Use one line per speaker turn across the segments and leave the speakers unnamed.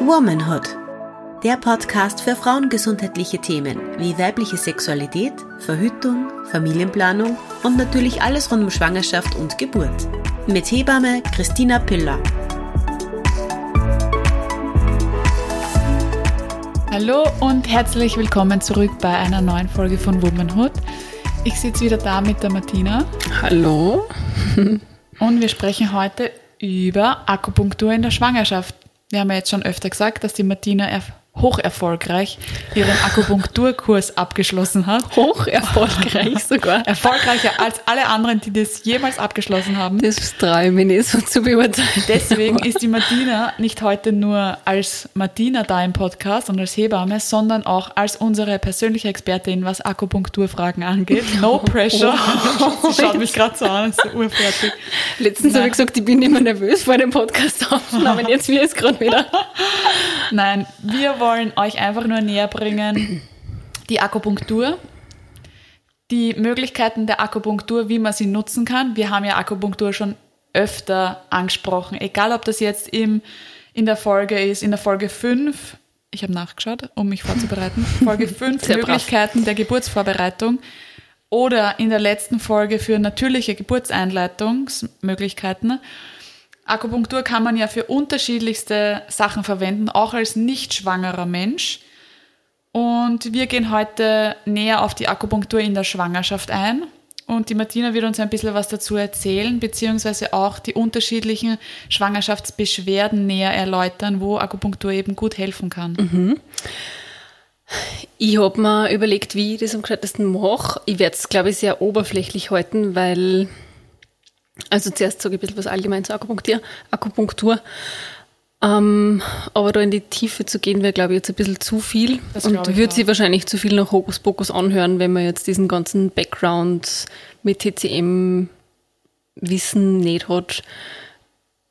Womanhood. Der Podcast für frauengesundheitliche Themen wie weibliche Sexualität, Verhütung, Familienplanung und natürlich alles rund um Schwangerschaft und Geburt. Mit Hebamme Christina Piller.
Hallo und herzlich willkommen zurück bei einer neuen Folge von Womanhood. Ich sitze wieder da mit der Martina.
Hallo.
Und wir sprechen heute über Akupunktur in der Schwangerschaft. Wir haben ja jetzt schon öfter gesagt, dass die Martina hoch erfolgreich ihren Akupunkturkurs abgeschlossen hat.
Hoch erfolgreich sogar.
Erfolgreicher als alle anderen, die das jemals abgeschlossen haben.
Das traue ich nicht so zu beurteilen.
Deswegen ist die Martina nicht heute nur als Martina da im Podcast und als Hebamme, sondern auch als unsere persönliche Expertin, was Akupunkturfragen angeht. No pressure. Sie schaut mich gerade so an, ist so urfertig.
Letztens habe ich gesagt, ich bin immer nervös vor dem Podcast aufnehmen. Jetzt wir es gerade wieder.
Nein, wir wollen euch einfach nur näher bringen die Akupunktur, die Möglichkeiten der Akupunktur, wie man sie nutzen kann. Wir haben ja Akupunktur schon öfter angesprochen, egal ob das jetzt im, in der Folge ist, in der Folge 5, ich habe nachgeschaut, um mich vorzubereiten, Folge 5 Möglichkeiten brav. der Geburtsvorbereitung oder in der letzten Folge für natürliche Geburtseinleitungsmöglichkeiten. Akupunktur kann man ja für unterschiedlichste Sachen verwenden, auch als nicht schwangerer Mensch. Und wir gehen heute näher auf die Akupunktur in der Schwangerschaft ein. Und die Martina wird uns ein bisschen was dazu erzählen, beziehungsweise auch die unterschiedlichen Schwangerschaftsbeschwerden näher erläutern, wo Akupunktur eben gut helfen kann.
Mhm. Ich habe mir überlegt, wie ich das am gescheitesten mache. Ich werde es, glaube ich, sehr oberflächlich halten, weil also zuerst sage ich ein bisschen was allgemein zur Akupunktur. Akupunktur. Ähm, aber da in die Tiefe zu gehen, wäre, glaube ich, jetzt ein bisschen zu viel. Das und würde sich wahrscheinlich zu viel nach Hokuspokus anhören, wenn man jetzt diesen ganzen Background mit TCM Wissen nicht hat.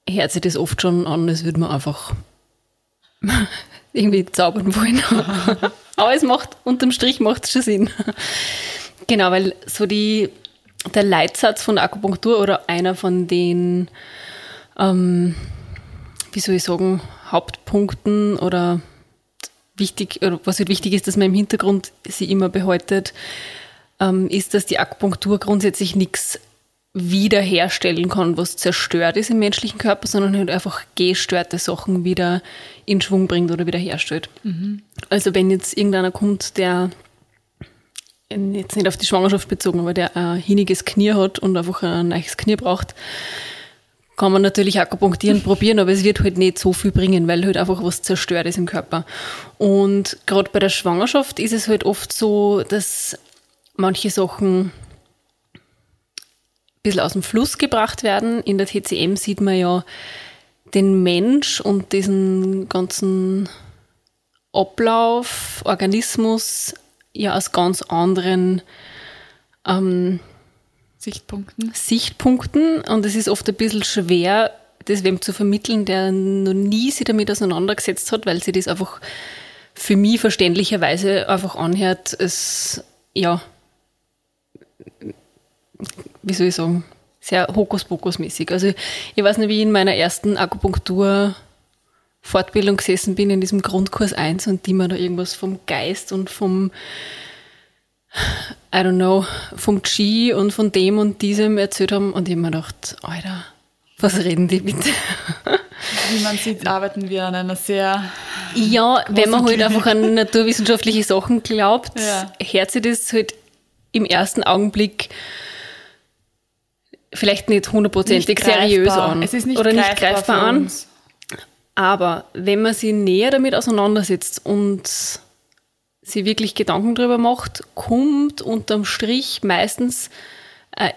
Hört sich das oft schon an, als würde man einfach irgendwie zaubern wollen. aber es macht, unterm Strich macht es schon Sinn. genau, weil so die der Leitsatz von der Akupunktur oder einer von den, ähm, wie soll ich sagen, Hauptpunkten oder wichtig, oder was halt wichtig ist, dass man im Hintergrund sie immer behaltet, ähm, ist, dass die Akupunktur grundsätzlich nichts wiederherstellen kann, was zerstört ist im menschlichen Körper, sondern halt einfach gestörte Sachen wieder in Schwung bringt oder wiederherstellt. Mhm. Also wenn jetzt irgendeiner kommt, der jetzt nicht auf die Schwangerschaft bezogen, aber der ein hiniges Knie hat und einfach ein neues Knie braucht, kann man natürlich Akupunktieren probieren, aber es wird halt nicht so viel bringen, weil halt einfach was zerstört ist im Körper. Und gerade bei der Schwangerschaft ist es halt oft so, dass manche Sachen ein bisschen aus dem Fluss gebracht werden. In der TCM sieht man ja den Mensch und diesen ganzen Ablauf, Organismus ja aus ganz anderen ähm,
Sichtpunkten.
Sichtpunkten. Und es ist oft ein bisschen schwer, das wem zu vermitteln, der noch nie sich damit auseinandergesetzt hat, weil sie das einfach für mich verständlicherweise einfach anhört, es, ja, wie soll ich sagen, sehr Hokuspokus-mäßig. Also ich weiß nicht, wie ich in meiner ersten Akupunktur Fortbildung gesessen bin in diesem Grundkurs 1 und die mir da irgendwas vom Geist und vom, I don't know, vom Qi und von dem und diesem erzählt haben und ich habe mir gedacht, Alter, was reden die bitte?
Wie man sieht, arbeiten wir an einer sehr.
Ja, wenn man halt einfach an naturwissenschaftliche Sachen glaubt, ja. hört sich das halt im ersten Augenblick vielleicht nicht hundertprozentig seriös an.
Es ist nicht
oder
greifbar
nicht greifbar an. Aber wenn man sich näher damit auseinandersetzt und sich wirklich Gedanken darüber macht, kommt unterm Strich meistens eine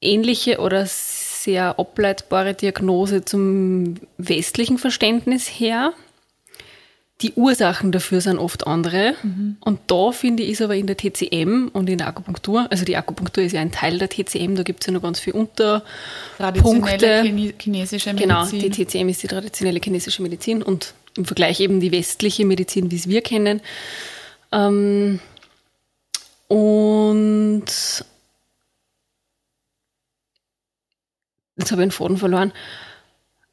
ähnliche oder sehr ableitbare Diagnose zum westlichen Verständnis her. Die Ursachen dafür sind oft andere. Mhm. Und da finde ich, ist aber in der TCM und in der Akupunktur, also die Akupunktur ist ja ein Teil der TCM, da gibt es ja noch ganz viele Unterpunkte.
Traditionelle chinesische
Medizin. Genau, die TCM ist die traditionelle chinesische Medizin und im Vergleich eben die westliche Medizin, wie es wir kennen. Ähm, und jetzt habe ich den Faden verloren.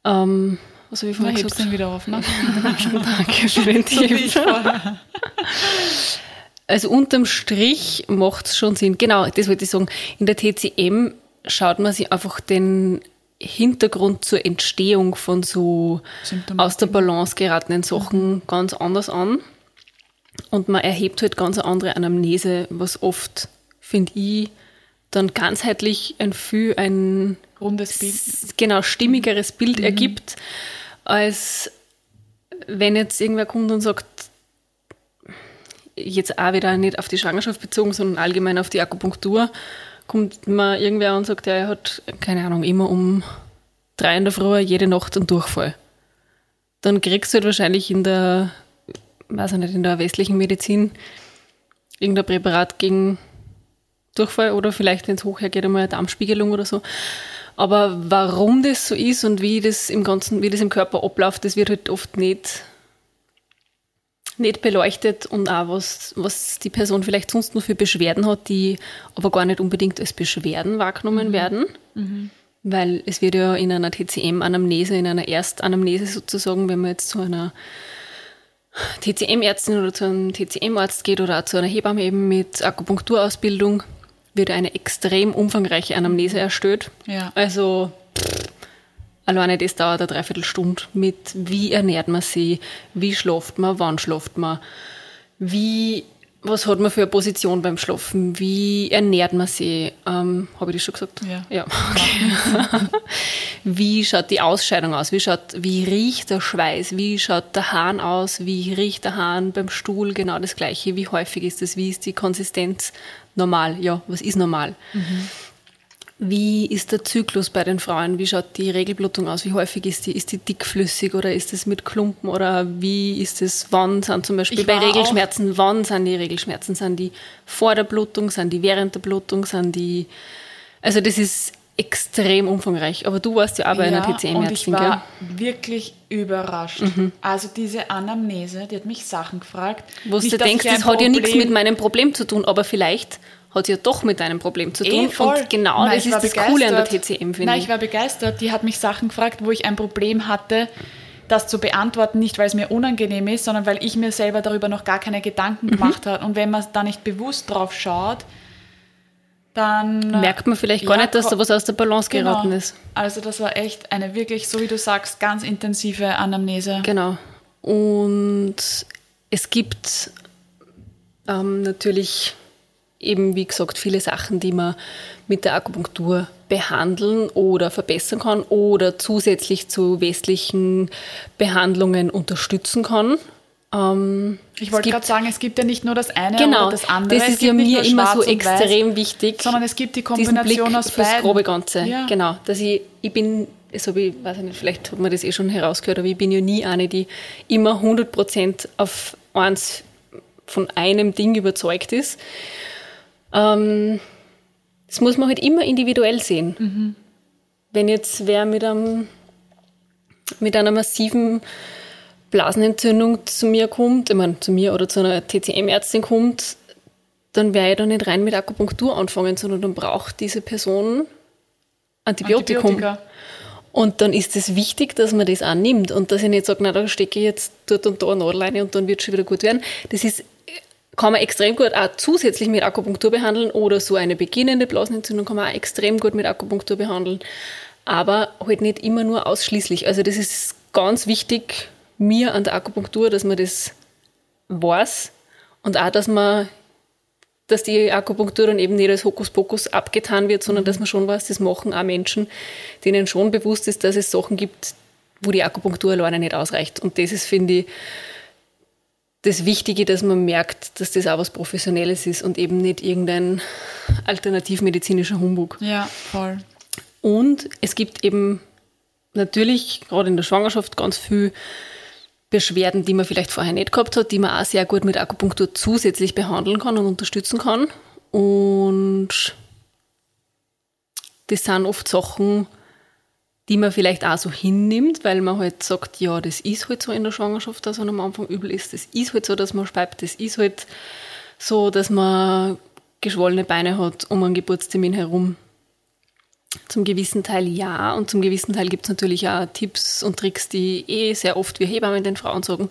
Ähm, Ich
Na,
vorher
hebst
gesagt?
den wieder auf, ne?
Danke für den
So wie.
Also unterm Strich macht es schon Sinn. Genau, das wollte ich sagen. In der TCM schaut man sich einfach den Hintergrund zur Entstehung von so aus der Balance geratenen Sachen ganz anders an. Und man erhebt halt ganz eine andere Anamnese, was oft, finde ich, dann ganzheitlich ein viel ein
Rundes Bild.
genau stimmigeres Bild ergibt, als wenn jetzt irgendwer kommt und sagt, jetzt auch wieder nicht auf die Schwangerschaft bezogen, sondern allgemein auf die Akupunktur, kommt mal irgendwer und sagt, ja, er hat, keine Ahnung, immer um drei in der Früh jede Nacht einen Durchfall. Dann kriegst du halt wahrscheinlich in der, weiß ich nicht, in der westlichen Medizin irgendein Präparat gegen Durchfall oder vielleicht, wenn es hochhergeht, einmal eine Darmspiegelung oder so. Aber warum das so ist und wie das im Ganzen, wie das im Körper abläuft, das wird halt oft nicht, nicht beleuchtet und auch was, was die Person vielleicht sonst nur für Beschwerden hat, die aber gar nicht unbedingt als Beschwerden wahrgenommen werden. Weil es wird ja in einer TCM-Anamnese, in einer Erstanamnese sozusagen, wenn man jetzt zu einer TCM-Ärztin oder zu einem TCM-Arzt geht oder auch zu einer Hebamme eben mit Akupunkturausbildung, wird eine extrem umfangreiche Anamnese erstellt.
Ja.
Also pff, alleine das dauert eine Dreiviertelstunde mit wie ernährt man sie, wie schlaft man, wann schlaft man, wie, was hat man für eine Position beim Schlafen, wie ernährt man sie, ähm, habe ich das schon gesagt?
Ja.
Ja. Wie schaut die Ausscheidung aus? Wie, schaut, wie riecht der Schweiß? Wie schaut der Hahn aus? Wie riecht der Hahn beim Stuhl? Genau das Gleiche. Wie häufig ist das? Wie ist die Konsistenz normal? Ja, was ist normal? Wie ist der Zyklus bei den Frauen? Wie schaut die Regelblutung aus? Wie häufig ist die? Ist die dickflüssig oder ist es mit Klumpen? Oder wie ist es, wann sind zum Beispiel bei
war
Regelschmerzen, wann sind die Regelschmerzen? Sind die vor der Blutung? Sind die während der Blutung? Sind die, also das ist extrem umfangreich. Aber du warst ja auch bei einer
und ich
TCM-Ärztin, gell?
war wirklich überrascht. Also diese Anamnese, die hat mich Sachen gefragt.
Wo
Nicht,
du denkst, das hat ja nichts mit meinem Problem zu tun, aber vielleicht hat ja doch mit deinem Problem zu tun.
voll.
Und genau
Nein,
das ist das Coole an der
begeistert.
TCM, finde
Nein,
ich.
ich war begeistert. Die hat mich Sachen gefragt, wo ich ein Problem hatte, das zu beantworten, nicht weil es mir unangenehm ist, sondern weil ich mir selber darüber noch gar keine Gedanken
Mhm.
gemacht habe. Und wenn man da nicht bewusst drauf schaut, dann
Merkt man vielleicht gar
Ja,
nicht, dass da was aus der Balance
genau.
geraten ist.
Also das war echt eine wirklich, so wie du sagst, ganz intensive Anamnese.
Genau. Und es gibt ähm, natürlich eben, wie gesagt, viele Sachen, die man mit der Akupunktur behandeln oder verbessern kann oder zusätzlich zu westlichen Behandlungen unterstützen kann. Ähm,
Ich wollte gerade sagen, es gibt ja nicht nur das eine
Genau,
oder das andere.
das ist ja mir immer so
und weiß,
extrem wichtig.
Sondern es gibt die
Blick
Kombination aus
fürs
beiden.
grobe Ganze.
Ja.
Genau, dass ich, ich bin, so wie, weiß ich nicht, vielleicht hat man das eh schon herausgehört, aber ich bin ja nie eine, die immer 100% auf eins von einem Ding überzeugt ist. Ähm, das muss man halt immer individuell sehen.
Mhm.
Wenn jetzt wer mit einem mit einer massiven Blasenentzündung zu mir kommt, ich meine, zu mir oder zu einer TCM-Ärztin kommt, dann werde ich da nicht rein mit Akupunktur anfangen, sondern dann braucht diese Person Antibiotikum.
Antibiotika.
Und dann ist es wichtig, dass man das auch nimmt und dass ich nicht sage, na, da stecke ich jetzt dort und da eine Nadel rein und dann wird es schon wieder gut werden. Das ist, kann man extrem gut auch zusätzlich mit Akupunktur behandeln oder so eine beginnende Blasenentzündung kann man auch extrem gut mit Akupunktur behandeln. Aber halt nicht immer nur ausschließlich. Also das ist ganz wichtig mir an der Akupunktur, dass man das weiß und auch, dass man dass die Akupunktur dann eben nicht als Hokuspokus abgetan wird, sondern dass man schon weiß, das machen auch Menschen, denen schon bewusst ist, dass es Sachen gibt, wo die Akupunktur alleine nicht ausreicht. Und das ist, finde ich, das Wichtige, dass man merkt, dass das auch was Professionelles ist und eben nicht irgendein alternativmedizinischer Humbug.
Ja, voll.
Und es gibt eben natürlich gerade in der Schwangerschaft ganz viel Beschwerden, die man vielleicht vorher nicht gehabt hat, die man auch sehr gut mit Akupunktur zusätzlich behandeln kann und unterstützen kann. Und das sind oft Sachen, die man vielleicht auch so hinnimmt, weil man halt sagt, ja, das ist halt so in der Schwangerschaft, dass man am Anfang übel ist. Das ist halt so, dass man speibt. Das ist halt so, dass man geschwollene Beine hat um einen Geburtstermin herum. Zum gewissen Teil ja und zum gewissen Teil gibt es natürlich auch Tipps und Tricks, die eh sehr oft wir Hebammen den Frauen sagen.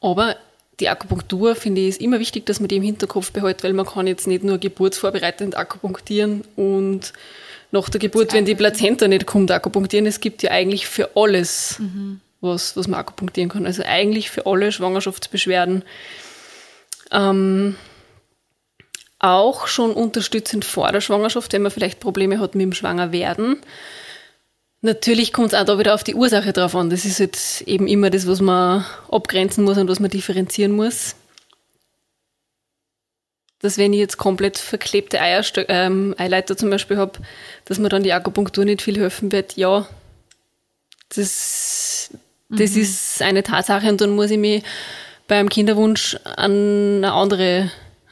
Aber die Akupunktur, finde ich, ist immer wichtig, dass man die im Hinterkopf behält, weil man kann jetzt nicht nur geburtsvorbereitend akupunktieren und nach der Geburt, wenn die Plazenta nicht kommt, akupunktieren. Es gibt ja eigentlich für alles mhm. was, was man akupunktieren kann. Also eigentlich für alle Schwangerschaftsbeschwerden. Ähm, auch schon unterstützend vor der Schwangerschaft, wenn man vielleicht Probleme hat mit dem Schwangerwerden. Natürlich kommt es auch da wieder auf die Ursache drauf an. Das ist jetzt eben immer das, was man abgrenzen muss und was man differenzieren muss. Dass wenn ich jetzt komplett verklebte Eierstö ähm, Eileiter zum Beispiel habe, dass mir dann die Akupunktur nicht viel helfen wird, ja, das, das mhm. ist eine Tatsache und dann muss ich mich beim Kinderwunsch an eine andere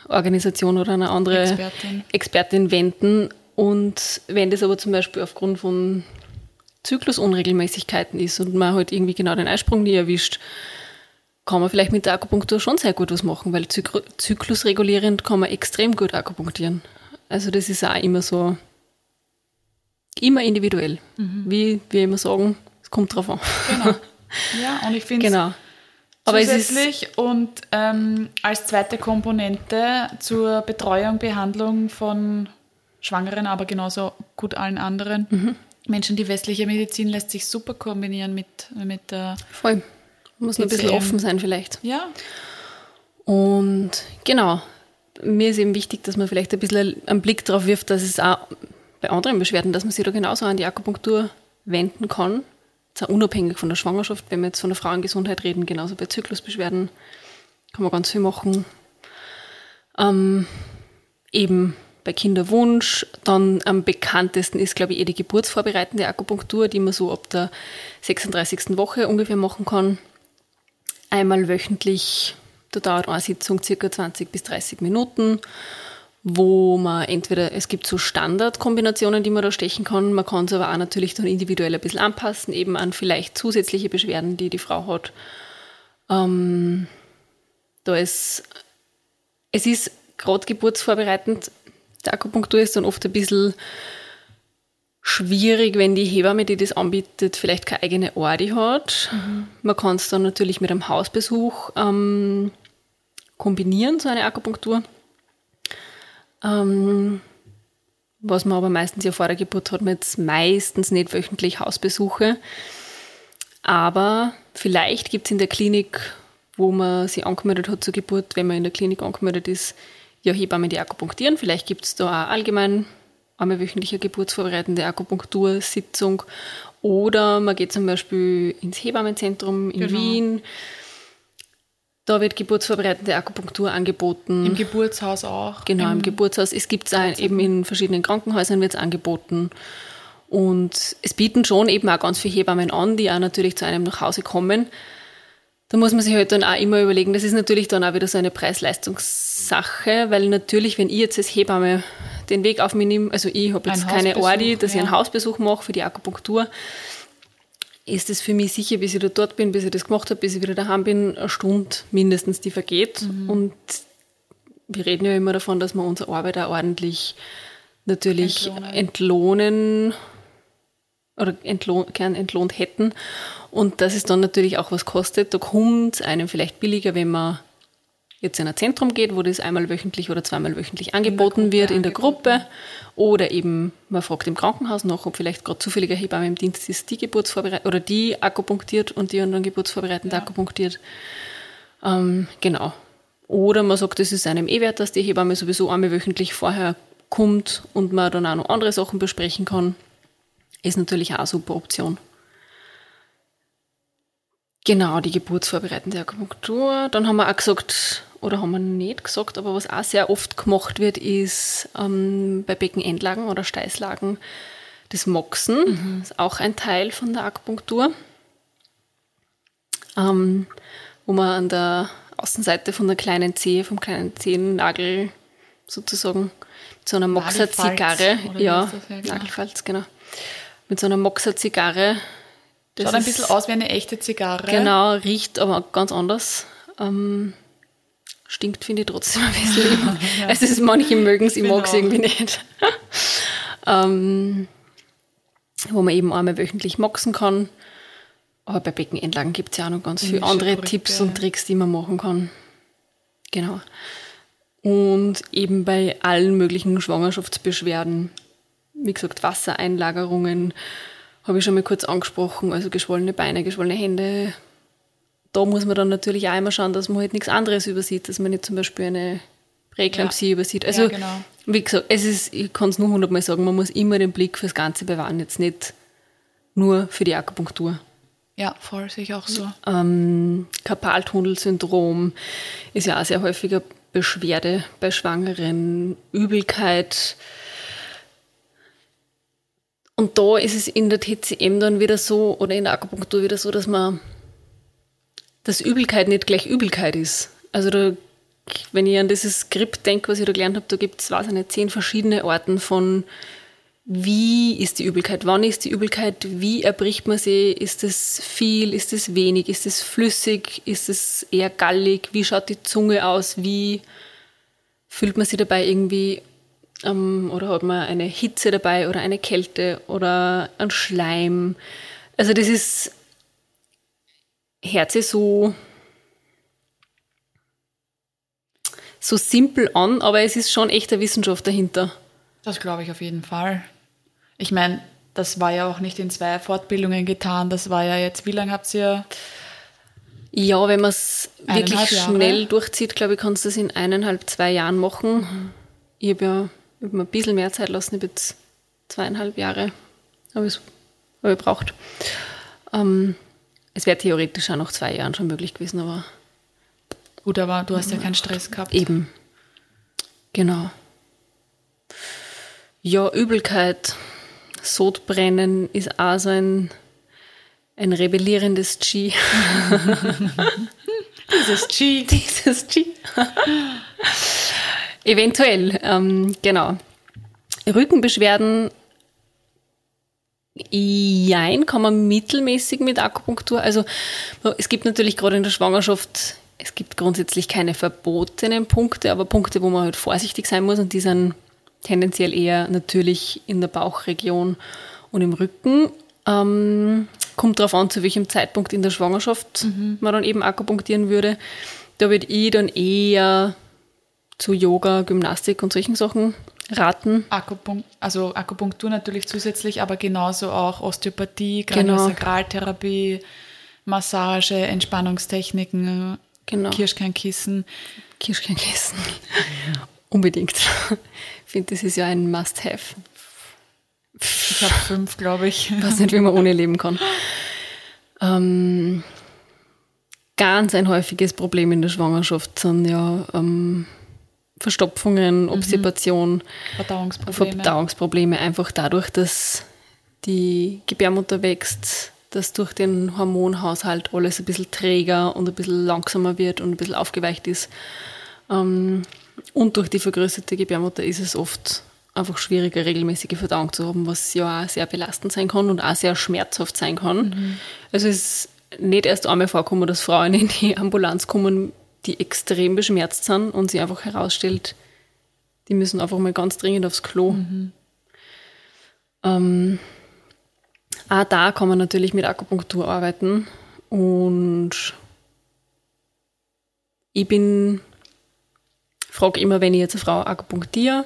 Organisation oder eine andere Expertin, Expertin wenden. Und wenn das aber zum Beispiel aufgrund von Zyklusunregelmäßigkeiten ist und man halt irgendwie genau den Eisprung nie erwischt, kann man vielleicht mit der Akupunktur schon sehr gut was machen, weil zyklusregulierend kann man extrem gut akupunktieren. Also das ist auch immer so, immer individuell. Mhm. Wie wir immer sagen, es kommt drauf an.
Genau. Ja, und ich finde genau. Aber zusätzlich und ähm, als zweite Komponente zur Betreuung, Behandlung von Schwangeren, aber genauso gut allen anderen, mhm. Menschen, die westliche Medizin lässt sich super kombinieren mit, mit der.
Voll. Muss PCM. ein bisschen offen sein, vielleicht.
Ja.
Und genau. Mir ist eben wichtig, dass man vielleicht ein bisschen einen Blick darauf wirft, dass es auch bei anderen Beschwerden, dass man sich da genauso an die Akupunktur wenden kann. Zwar unabhängig von der Schwangerschaft, wenn wir jetzt von der Frauengesundheit reden, genauso bei Zyklusbeschwerden kann man ganz viel machen. Ähm, eben bei Kinderwunsch. Dann am bekanntesten ist, glaube ich, eh die geburtsvorbereitende Akupunktur, die man so ab der 36. Woche ungefähr machen kann. Einmal wöchentlich, da dauert eine Sitzung circa 20 bis 30 Minuten, wo man entweder, es gibt so Standardkombinationen, die man da stechen kann, man kann es aber auch natürlich dann individuell ein bisschen anpassen, eben an vielleicht zusätzliche Beschwerden, die die Frau hat. Ähm, da ist, es ist gerade geburtsvorbereitend der Akupunktur ist dann oft ein bisschen schwierig, wenn die Hebamme, die das anbietet, vielleicht keine eigene Ordi hat. Mhm. Man kann es dann natürlich mit einem Hausbesuch ähm, kombinieren, so eine Akupunktur. Ähm, was man aber meistens ja vor der Geburt hat, man jetzt meistens nicht wöchentlich Hausbesuche. Aber vielleicht gibt es in der Klinik, wo man sich angemeldet hat zur Geburt, wenn man in der Klinik angemeldet ist, ja, Hebammen, die akupunktieren. Vielleicht gibt es da auch allgemein einmal wöchentliche geburtsvorbereitende Akupunktursitzung. Oder man geht zum Beispiel ins Hebammenzentrum in genau. Wien. Da wird geburtsvorbereitende Akupunktur angeboten.
Im Geburtshaus auch.
Genau, im, im Geburtshaus. Es gibt es eben in verschiedenen Krankenhäusern wird es angeboten. Und es bieten schon eben auch ganz viele Hebammen an, die auch natürlich zu einem nach Hause kommen. Da muss man sich halt dann auch immer überlegen, das ist natürlich dann auch wieder so eine Preis-Leistungs-Sache, weil natürlich, wenn ich jetzt als Hebamme den Weg auf mich nehme, also ich habe jetzt keine Ordi, dass ja. ich einen Hausbesuch mache für die Akupunktur, ist es für mich sicher, bis ich da dort bin, bis ich das gemacht habe, bis ich wieder daheim bin, eine Stunde mindestens, die vergeht. Mhm. Und wir reden ja immer davon, dass wir unsere Arbeit auch ordentlich natürlich entlohnen, entlohnen oder entlohn, gern entlohnt hätten. Und dass es dann natürlich auch was kostet. Da kommt es einem vielleicht billiger, wenn man jetzt in ein Zentrum geht, wo das einmal wöchentlich oder zweimal wöchentlich angeboten in wird in der Gruppe. Oder eben man fragt im Krankenhaus nach, ob vielleicht gerade zufälliger Hebamme im Dienst ist, die geburtsvorbereitet oder die akupunktiert und die anderen geburtsvorbereitend ja. akupunktiert. Ähm, genau. Oder man sagt, es ist einem eh wert, dass die Hebamme sowieso einmal wöchentlich vorher kommt und man dann auch noch andere Sachen besprechen kann. Ist natürlich auch eine super Option. Genau, die geburtsvorbereitende Akupunktur. Dann haben wir auch gesagt, oder haben wir nicht gesagt, aber was auch sehr oft gemacht wird, ist ähm, bei Beckenendlagen oder Steißlagen das Moxen. Mhm. Das ist auch ein Teil von der Akupunktur. Ähm, wo man an der Außenseite von der kleinen Zehe, vom kleinen Zehennagel sozusagen mit so einer Moxer-Zigarre, ja. Nagelfalz, genau, mit so einer Moxer-Zigarre
Schaut ein bisschen aus wie eine echte Zigarre.
Genau, riecht aber ganz anders. Ähm, stinkt, finde ich trotzdem ein bisschen. ja. Also es ist, manche mögen es, ich genau. mag es irgendwie nicht. ähm, wo man eben einmal wöchentlich moxen kann. Aber bei Beckenendlagen gibt es ja auch noch ganz viele andere
Brücke.
Tipps und Tricks, die man machen kann. Genau. Und eben bei allen möglichen Schwangerschaftsbeschwerden, wie gesagt, Wassereinlagerungen, habe ich schon mal kurz angesprochen, also geschwollene Beine, geschwollene Hände. Da muss man dann natürlich auch immer schauen, dass man halt nichts anderes übersieht, dass man nicht zum Beispiel eine Präeklampsie übersieht. Also,
Ja, genau.
wie gesagt, es ist, ich kann es nur hundertmal sagen, man muss immer den Blick fürs Ganze bewahren, jetzt nicht nur für die Akupunktur.
Ja, voll, sehe ich auch so.
Ähm, Karpaltunnelsyndrom ist ja auch sehr häufiger Beschwerde bei Schwangeren, Übelkeit. Und da ist es in der TCM dann wieder so, oder in der Akupunktur wieder so, dass man, dass Übelkeit nicht gleich Übelkeit ist. Also da, wenn ich an dieses Skript denke, was ich da gelernt habe, da gibt es, weiß ich nicht, zehn verschiedene Arten von wie ist die Übelkeit? Wann ist die Übelkeit? Wie erbricht man sie? Ist es viel? Ist es wenig? Ist es flüssig? Ist es eher gallig? Wie schaut die Zunge aus? Wie fühlt man sie dabei irgendwie? Ähm, oder hat man eine Hitze dabei oder eine Kälte oder ein Schleim? Also das ist hört sich so so simpel an, aber es ist schon echte Wissenschaft dahinter.
Das glaube ich auf jeden Fall. Ich meine, das war ja auch nicht in zwei Fortbildungen getan. Das war ja jetzt, wie lange habt ihr?
Ja, wenn man es wirklich
Jahre.
schnell durchzieht, glaube ich, kannst du das in eineinhalb, zwei Jahren machen. Ich habe ja hab mir ein bisschen mehr Zeit lassen, ich habe jetzt zweieinhalb Jahre habe ich hab ich braucht. Ähm, es wäre theoretisch auch nach zwei Jahren schon möglich gewesen, aber
Gut, aber du hast ja keinen Stress gehabt.
eben. Genau. Ja, Übelkeit, Sodbrennen ist auch so ein, ein rebellierendes G.
Dieses G.
Dieses G. Eventuell, ähm, genau. Rückenbeschwerden, jein, kann man mittelmäßig mit Akupunktur. Also es gibt natürlich gerade in der Schwangerschaft, es gibt grundsätzlich keine verbotenen Punkte, aber Punkte, wo man halt vorsichtig sein muss und die sind tendenziell eher natürlich in der Bauchregion und im Rücken. Ähm, kommt darauf an, zu welchem Zeitpunkt in der Schwangerschaft man dann eben akupunktieren würde. Da würde ich dann eher zu Yoga, Gymnastik und solchen Sachen raten.
Akupunk also Akupunktur natürlich zusätzlich, aber genauso auch Osteopathie,
Genau.
Kraniosakraltherapie, Massage, Entspannungstechniken,
Genau.
Kirschkernkissen.
Kirschkernkissen. Unbedingt. Ich finde, das ist ja ein Must-Have.
Ich habe fünf, glaube ich.
Ich weiß nicht, wie man ohne leben kann. Ähm, ganz ein häufiges Problem in der Schwangerschaft sind ja ähm, Verstopfungen, Obstipation,
Verdauungsprobleme.
Verdauungsprobleme, einfach dadurch, dass die Gebärmutter wächst, dass durch den Hormonhaushalt alles ein bisschen träger und ein bisschen langsamer wird und ein bisschen aufgeweicht ist. Ähm, und durch die vergrößerte Gebärmutter ist es oft einfach schwieriger, regelmäßige Verdauung zu haben, was ja auch sehr belastend sein kann und auch sehr schmerzhaft sein kann. Also es ist nicht erst einmal vorkommen, dass Frauen in die Ambulanz kommen, die extrem beschmerzt sind und sie einfach herausstellt, die müssen einfach mal ganz dringend aufs Klo. Ähm, auch da kann man natürlich mit Akupunktur arbeiten und ich bin, frage immer, wenn ich jetzt eine Frau akupunktiere,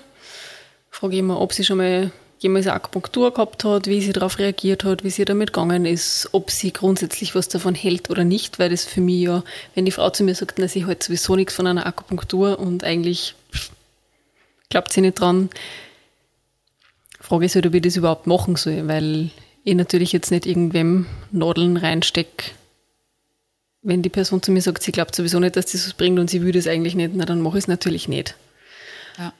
frage immer, ob sie schon mal jemals eine Akupunktur gehabt hat, wie sie darauf reagiert hat, wie sie damit gegangen ist, ob sie grundsätzlich was davon hält oder nicht, weil das für mich ja, wenn die Frau zu mir sagt, na, sie hält sowieso nichts von einer Akupunktur und eigentlich glaubt sie nicht dran, frage ich sie, ob ich das überhaupt machen soll, weil ich natürlich jetzt nicht irgendwem Nadeln reinstecke. Wenn die Person zu mir sagt, sie glaubt sowieso nicht, dass das was bringt und sie will das eigentlich nicht, na dann mache ich es natürlich nicht.
Ja.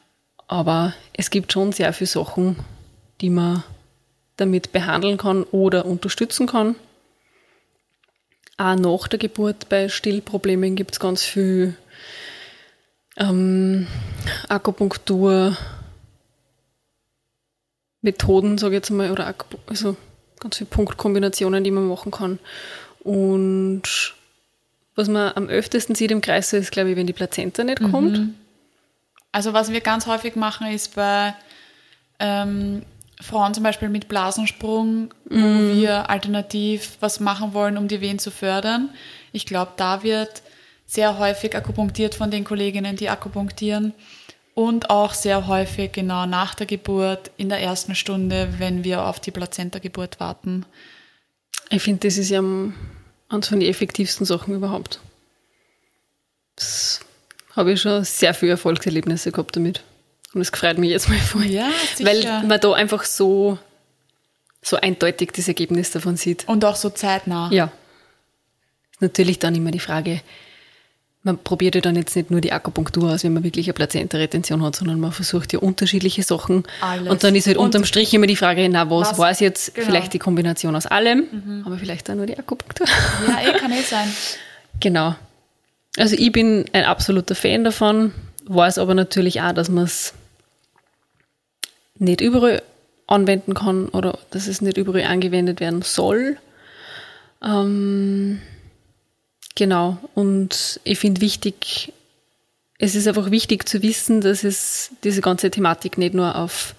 Aber es gibt schon sehr viele Sachen, die man damit behandeln kann oder unterstützen kann. Auch nach der Geburt bei Stillproblemen gibt es ganz viel ähm, Akupunktur, Methoden, sage ich jetzt mal, oder also ganz viele Punktkombinationen, die man machen kann. Und was man am öftesten sieht im Kreis, ist, glaube ich, wenn die Plazenta nicht kommt.
Also was wir ganz häufig machen, ist bei ähm, Frauen zum Beispiel mit Blasensprung, wo wir alternativ was machen wollen, um die Wehen zu fördern. Ich glaube, da wird sehr häufig akupunktiert von den Kolleginnen, die akupunktieren. Und auch sehr häufig genau nach der Geburt, in der ersten Stunde, wenn wir auf die Plazenta-Geburt warten.
Ich finde, das ist ja eines von den effektivsten Sachen überhaupt. Das habe ich schon sehr viele Erfolgserlebnisse gehabt damit. Und es freut mich jetzt mal voll.
Ja,
Weil
sicher.
man da einfach so, so eindeutig das Ergebnis davon sieht.
Und auch so zeitnah.
Ja. Natürlich dann immer die Frage, man probiert ja dann jetzt nicht nur die Akupunktur aus, wenn man wirklich eine Plazenta-Retention hat, sondern man versucht ja unterschiedliche Sachen.
Alles.
Und dann ist halt
Und-
unterm Strich immer die Frage, na, was,
Was-
war es jetzt?
genau.
Vielleicht die Kombination aus allem, aber vielleicht auch nur die Akupunktur.
Ja, eh, kann eh sein.
Genau. Also ich bin ein absoluter Fan davon, weiß aber natürlich auch, dass man es nicht überall anwenden kann oder dass es nicht überall angewendet werden soll. Ähm, genau. Und ich finde wichtig, es ist einfach wichtig zu wissen, dass es diese ganze Thematik nicht nur auf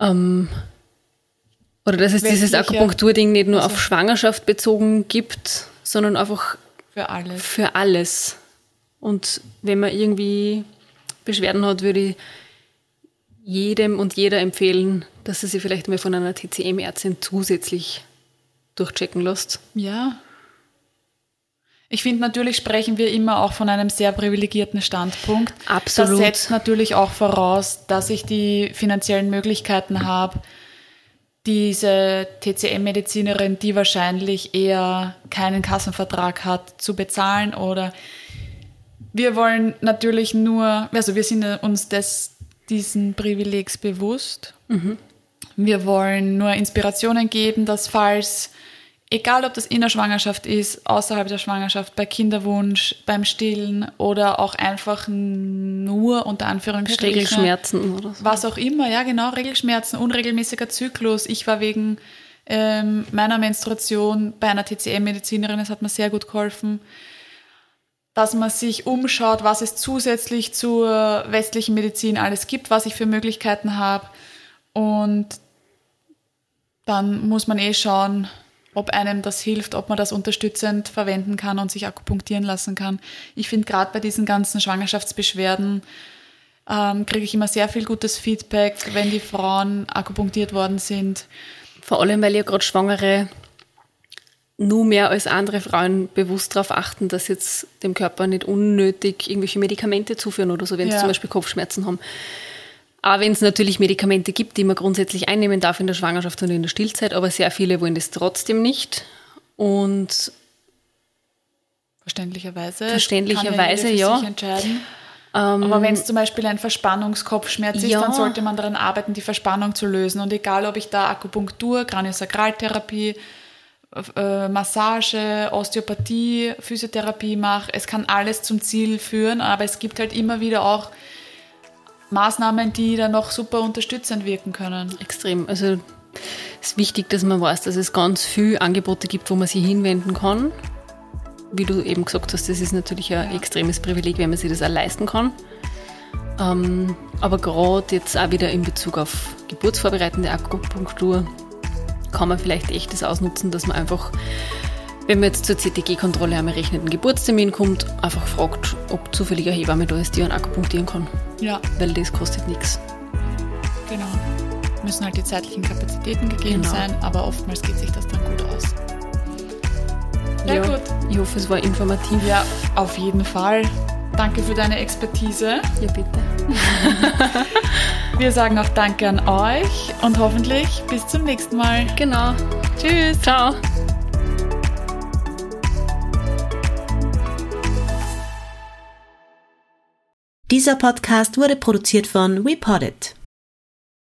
ähm, oder dass es dieses
Westliche-
Akupunkturding nicht nur
Also-
auf Schwangerschaft bezogen gibt, sondern einfach
Für alles.
für alles. Und wenn man irgendwie Beschwerden hat, würde ich jedem und jeder empfehlen, dass er sich vielleicht mal von einer TCM-Ärztin zusätzlich durchchecken lässt.
Ja. Ich finde, natürlich sprechen wir immer auch von einem sehr privilegierten Standpunkt.
Absolut.
Das setzt natürlich auch voraus, dass ich die finanziellen Möglichkeiten habe, diese TCM-Medizinerin, die wahrscheinlich eher keinen Kassenvertrag hat, zu bezahlen oder wir wollen natürlich nur, also wir sind uns des, diesen Privilegs bewusst. Wir wollen nur Inspirationen geben, dass falls, egal ob das in der Schwangerschaft ist, außerhalb der Schwangerschaft, bei Kinderwunsch, beim Stillen oder auch einfach nur unter Anführungsstrichen
Regelschmerzen oder so.
was auch immer, ja genau, Regelschmerzen, unregelmäßiger Zyklus. Ich war wegen ähm, meiner Menstruation bei einer TCM-Medizinerin, das hat mir sehr gut geholfen, dass man sich umschaut, was es zusätzlich zur westlichen Medizin alles gibt, was ich für Möglichkeiten habe. Und dann muss man eh schauen, ob einem das hilft, ob man das unterstützend verwenden kann und sich akupunktieren lassen kann. Ich finde gerade bei diesen ganzen Schwangerschaftsbeschwerden ähm, kriege ich immer sehr viel gutes Feedback, wenn die Frauen akupunktiert worden sind.
Vor allem, weil ja gerade Schwangere nur mehr als andere Frauen bewusst darauf achten, dass jetzt dem Körper nicht unnötig irgendwelche Medikamente zuführen oder so, wenn sie
Ja.
zum Beispiel Kopfschmerzen haben. Aber wenn es natürlich Medikamente gibt, die man grundsätzlich einnehmen darf in der Schwangerschaft und in der Stillzeit, aber sehr viele wollen das trotzdem nicht. Und
Verständlicherweise.
Verständlicherweise, ja.
Sich entscheiden. Aber wenn es zum Beispiel ein Verspannungskopfschmerz ist,
Ja.
dann sollte man daran arbeiten, die Verspannung zu lösen. Und egal, ob ich da Akupunktur, Kraniosakraltherapie, äh, Massage, Osteopathie, Physiotherapie mache, es kann alles zum Ziel führen, aber es gibt halt immer wieder auch Maßnahmen, die da noch super unterstützend wirken können.
extrem. Also es ist wichtig, dass man weiß, dass es ganz viele Angebote gibt, wo man sich hinwenden kann. Wie du eben gesagt hast, das ist natürlich ein extremes Privileg, wenn man sich das auch leisten kann. Ähm, aber gerade jetzt auch wieder in Bezug auf geburtsvorbereitende Akupunktur kann man vielleicht echt das ausnutzen, dass man einfach, wenn man jetzt zur CTG-Kontrolle am errechneten Geburtstermin kommt, einfach fragt, ob zufällig eine Hebamme da ist, die einen akupunktieren kann.
Ja,
Weil das kostet nichts.
genau. Müssen halt die zeitlichen Kapazitäten gegeben
Genau.
sein, aber oftmals geht sich das dann gut aus. Ja, gut.
Ich hoffe, es war informativ.
Ja, auf jeden Fall. Danke für deine Expertise.
Ja, bitte.
Wir sagen auch Danke an euch und hoffentlich bis zum nächsten Mal.
Genau.
Tschüss.
Ciao.
Dieser Podcast wurde produziert von WePoddit.